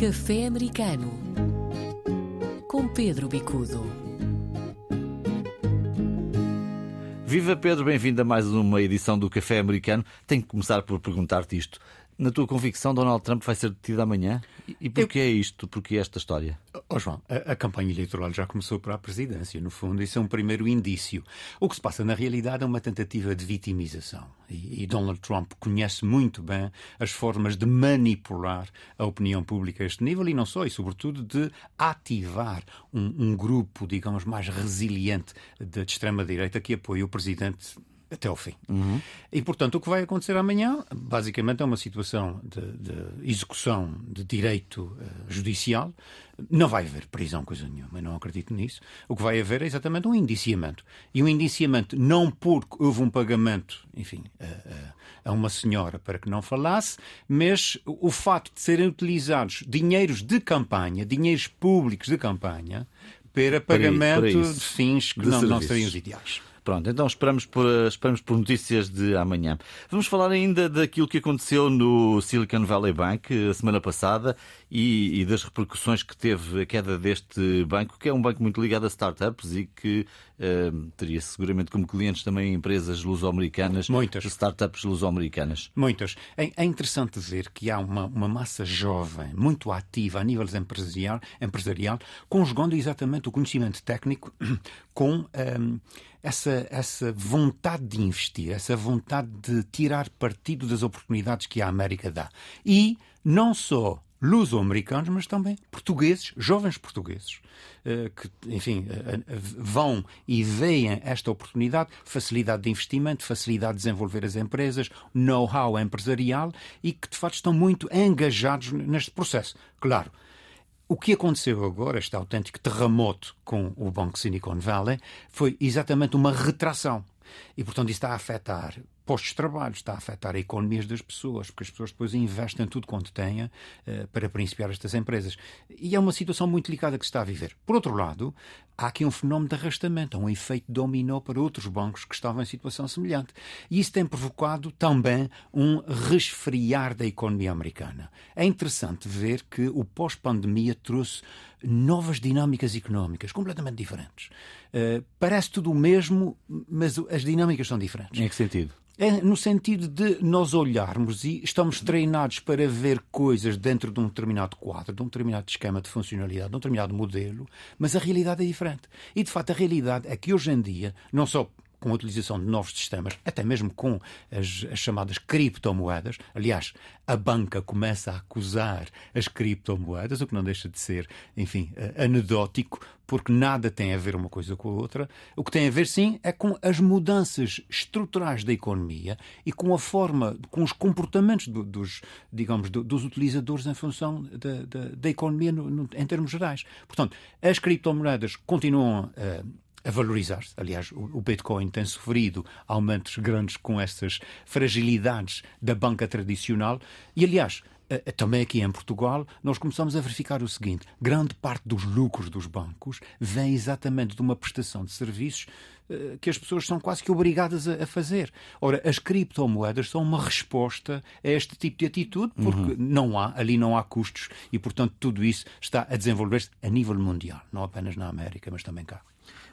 Café Americano com Pedro Bicudo. Viva Pedro, bem-vindo a mais uma edição do Café Americano. Tenho que começar por perguntar-te isto. Na tua convicção, Donald Trump vai ser detido amanhã? E porquê Eu... é isto? Porquê esta história? Oh, João, a, a, campanha eleitoral já começou para a presidência, no fundo, isso é um primeiro indício. O que se passa na realidade é uma tentativa de vitimização. E, e Donald Trump conhece muito bem as formas de manipular a opinião pública a este nível e não só, e sobretudo de ativar um, um grupo, digamos, mais resiliente de, de extrema-direita que apoia o presidente até ao fim. Uhum. E, portanto, o que vai acontecer amanhã, basicamente, é uma situação de, de execução de direito uh, judicial. Não vai haver prisão, coisa nenhuma, eu não acredito nisso. O que vai haver é exatamente um indiciamento. E um indiciamento não porque houve um pagamento, enfim, a uma senhora para que não falasse, mas o facto de serem utilizados dinheiros de campanha, dinheiros públicos de campanha, para pagamento para, para de fins que de não, não seriam os ideais. Pronto, então esperamos por, esperamos por notícias de amanhã. Vamos falar ainda daquilo que aconteceu no Silicon Valley Bank a semana passada e, e, das repercussões que teve a queda deste banco, que é um banco muito ligado a startups e que uh, teria seguramente como clientes também empresas luso-americanas. Muitas. Startups luso-americanas. Muitas. É, é, interessante ver que há uma, uma massa jovem, muito ativa a nível empresarial, empresarial conjugando exatamente o conhecimento técnico com. Um, essa, essa vontade de investir, essa vontade de tirar partido das oportunidades que a América dá. E não só luso-americanos, mas também portugueses, jovens portugueses, eh, que, enfim, eh, eh, vão e veem esta oportunidade, facilidade de investimento, facilidade de desenvolver as empresas, know-how empresarial e que, de facto, estão muito engajados neste processo. Claro, o que aconteceu agora, este autêntico terremoto com o Banco Silicon Valley, foi exatamente uma retração. E, portanto, isso está a afetar postos de trabalho, está a afetar a economias das pessoas, porque as pessoas depois investem tudo quanto têm uh, para principiar estas empresas. E é uma situação muito delicada que se está a viver. Por outro lado, há aqui um fenómeno de arrastamento, um efeito dominó para outros bancos que estavam em situação semelhante. E isso tem provocado também um resfriar da economia americana. É interessante ver que o pós-pandemia trouxe novas dinâmicas económicas completamente diferentes. Uh, parece tudo o mesmo, mas as dinâmicas são diferentes. Em que sentido? É no sentido de nós olharmos e estamos treinados para ver coisas dentro de um determinado quadro, de um determinado esquema de funcionalidade, de um determinado modelo, mas a realidade é diferente. E de facto a realidade é que hoje em dia, não só com a utilização de novos sistemas, até mesmo com as, as, chamadas criptomoedas. Aliás, a banca começa a acusar as criptomoedas, o que não deixa de ser, enfim, eh, anedótico, porque nada tem a ver uma coisa com a outra. O que tem a ver, sim, é com as mudanças estruturais da economia e com a forma, com os comportamentos do, dos, digamos, do, dos utilizadores em função da, da, da economia no, no, em termos gerais. Portanto, as criptomoedas continuam uh, a valorizar-se. Aliás, o Bitcoin tem sofrido aumentos grandes com essas fragilidades da banca tradicional. E, aliás, também aqui em Portugal, nós começamos a verificar o seguinte: grande parte dos lucros dos bancos vem exatamente de uma prestação de serviços eh, que as pessoas são quase que obrigadas a fazer. Ora, as criptomoedas são uma resposta a este tipo de atitude, porque uhum. não há, ali não há custos e, portanto, tudo isso está a desenvolver-se a nível mundial, não apenas na América, mas também cá.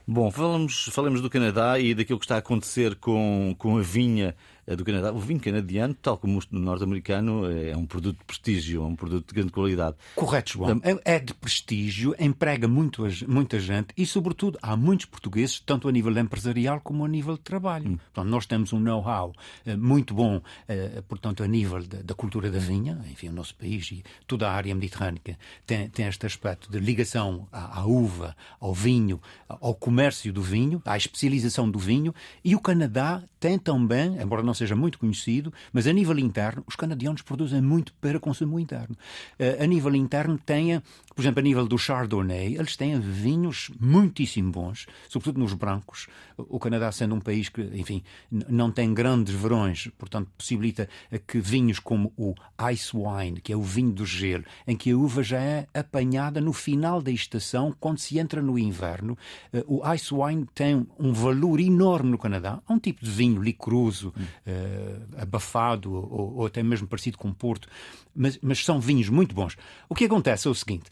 Bom, falamos, falamos do Canadá e daquilo que está a acontecer com, com a vinha é do Canadá. O vinho canadiano, tal como o norte-americano, é um produto de prestígio, é um produto de grande qualidade. Correto, João. É, é de prestígio, emprega muito, muita gente e, sobretudo, há muitos portugueses, tanto a nível empresarial como a nível de trabalho. Hum. Portanto, nós temos um know-how eh, muito bom, eh, portanto, a nível da cultura da vinha, enfim, o nosso país e toda a área mediterrânica tem, tem este aspecto de ligação à, à uva, ao vinho, ao comércio do vinho, à especialização do vinho e o Canadá tem também, embora não seja muito conhecido, mas a nível interno, os canadianos produzem muito para consumo interno. Uh, a nível interno, tem, por exemplo, a nível do Chardonnay, eles têm vinhos muitíssimo bons, sobretudo nos brancos. O Canadá, sendo um país que, enfim, não tem grandes verões, portanto, possibilita que vinhos como o ice wine, que é o vinho do gelo, em que a uva já é apanhada no final da estação, quando se entra no inverno, uh, o ice wine tem um valor enorme no Canadá. Há um tipo de vinho licoroso, uh, abafado ou, ou, até mesmo parecido com Porto, mas, mas são vinhos muito bons. O que acontece é o seguinte: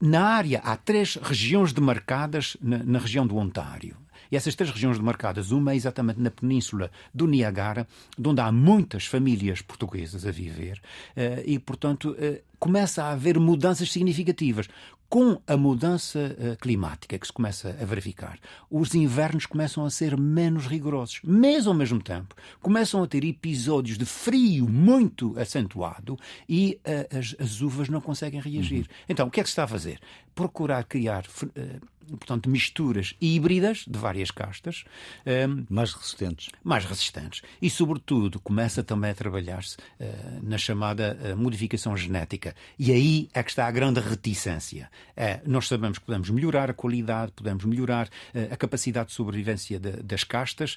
na área há três regiões demarcadas na, na região do Ontário. E essas três regiões demarcadas, uma é exatamente na península do Niagara, onde há muitas famílias portuguesas a viver, eh, e, portanto, eh, começa a haver mudanças significativas. Com a mudança uh, climática que se começa a verificar, os invernos começam a ser menos rigorosos, mas ao mesmo tempo começam a ter episódios de frio muito acentuado e uh, as, as, uvas não conseguem reagir. Uhum. Então, o que é que se está a fazer? Procurar criar uh, portanto, misturas híbridas de várias castas. Ehm, mais resistentes. Mais resistentes. E, sobretudo, começa também a trabalhar-se uh, na chamada modificação genética. E aí é que está a grande reticência. É, nós sabemos que podemos melhorar a qualidade, podemos melhorar a capacidade de sobrevivência das castas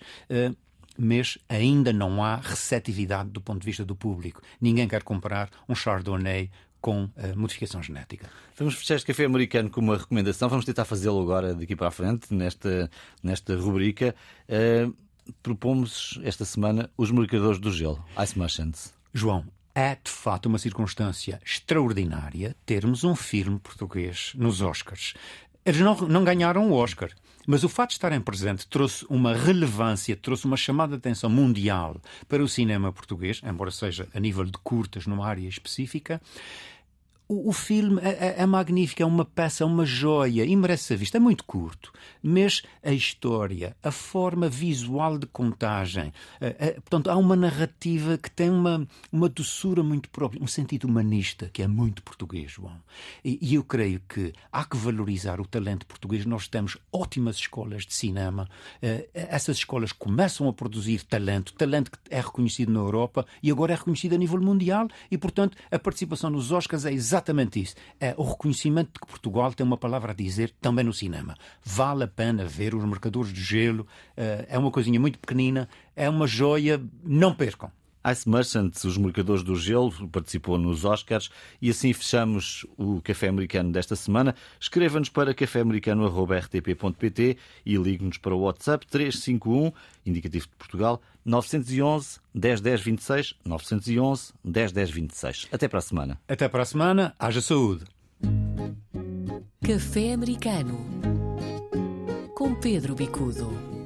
mas ainda não há receptividade do ponto de vista do público. Ninguém quer comprar um Chardonnay com modificação genética. Vamos fechar este café americano com uma recomendação. Vamos tentar fazê-lo agora, daqui para a frente, nesta, nesta rubrica. Uh, propomos esta semana os mercadores do gelo, Ice Merchants. João, é de fato uma circunstância extraordinária termos um filme português nos Oscars. Eles não, não ganharam o Oscar, mas o fato de estarem presentes trouxe uma relevância, trouxe uma chamada de atenção mundial para o cinema português, embora seja a nível de curtas numa área específica o, o filme é, é, é, magnífico, é uma peça, é uma joia e merece ser visto. É muito curto, mas a história, a forma visual de contagem, é, portanto, há uma narrativa que tem uma, uma doçura muito própria, um sentido humanista que é muito português, João. E, e eu creio que há que valorizar o talento português. Nós temos ótimas escolas de cinema, é, essas escolas começam a produzir talento, talento que é reconhecido na Europa e agora é reconhecido a nível mundial, e portanto a participação nos Oscars é exatamente exatamente isso. É o reconhecimento de que Portugal tem uma palavra a dizer também no cinema. Vale a pena ver os marcadores de gelo. Eh, é uma coisinha muito pequenina, é uma joia. Não percam. Ice Merchants, os mercadores do gelo, participou nos Oscars e assim fechamos o Café Americano desta semana. Escreva-nos para caféamericano.rtp.pt e ligue-nos para o WhatsApp 351, indicativo de Portugal, 911 1010 26, 911 1010 26. Até para a semana. Até para a semana. Haja saúde. Café Americano com Pedro Bicudo.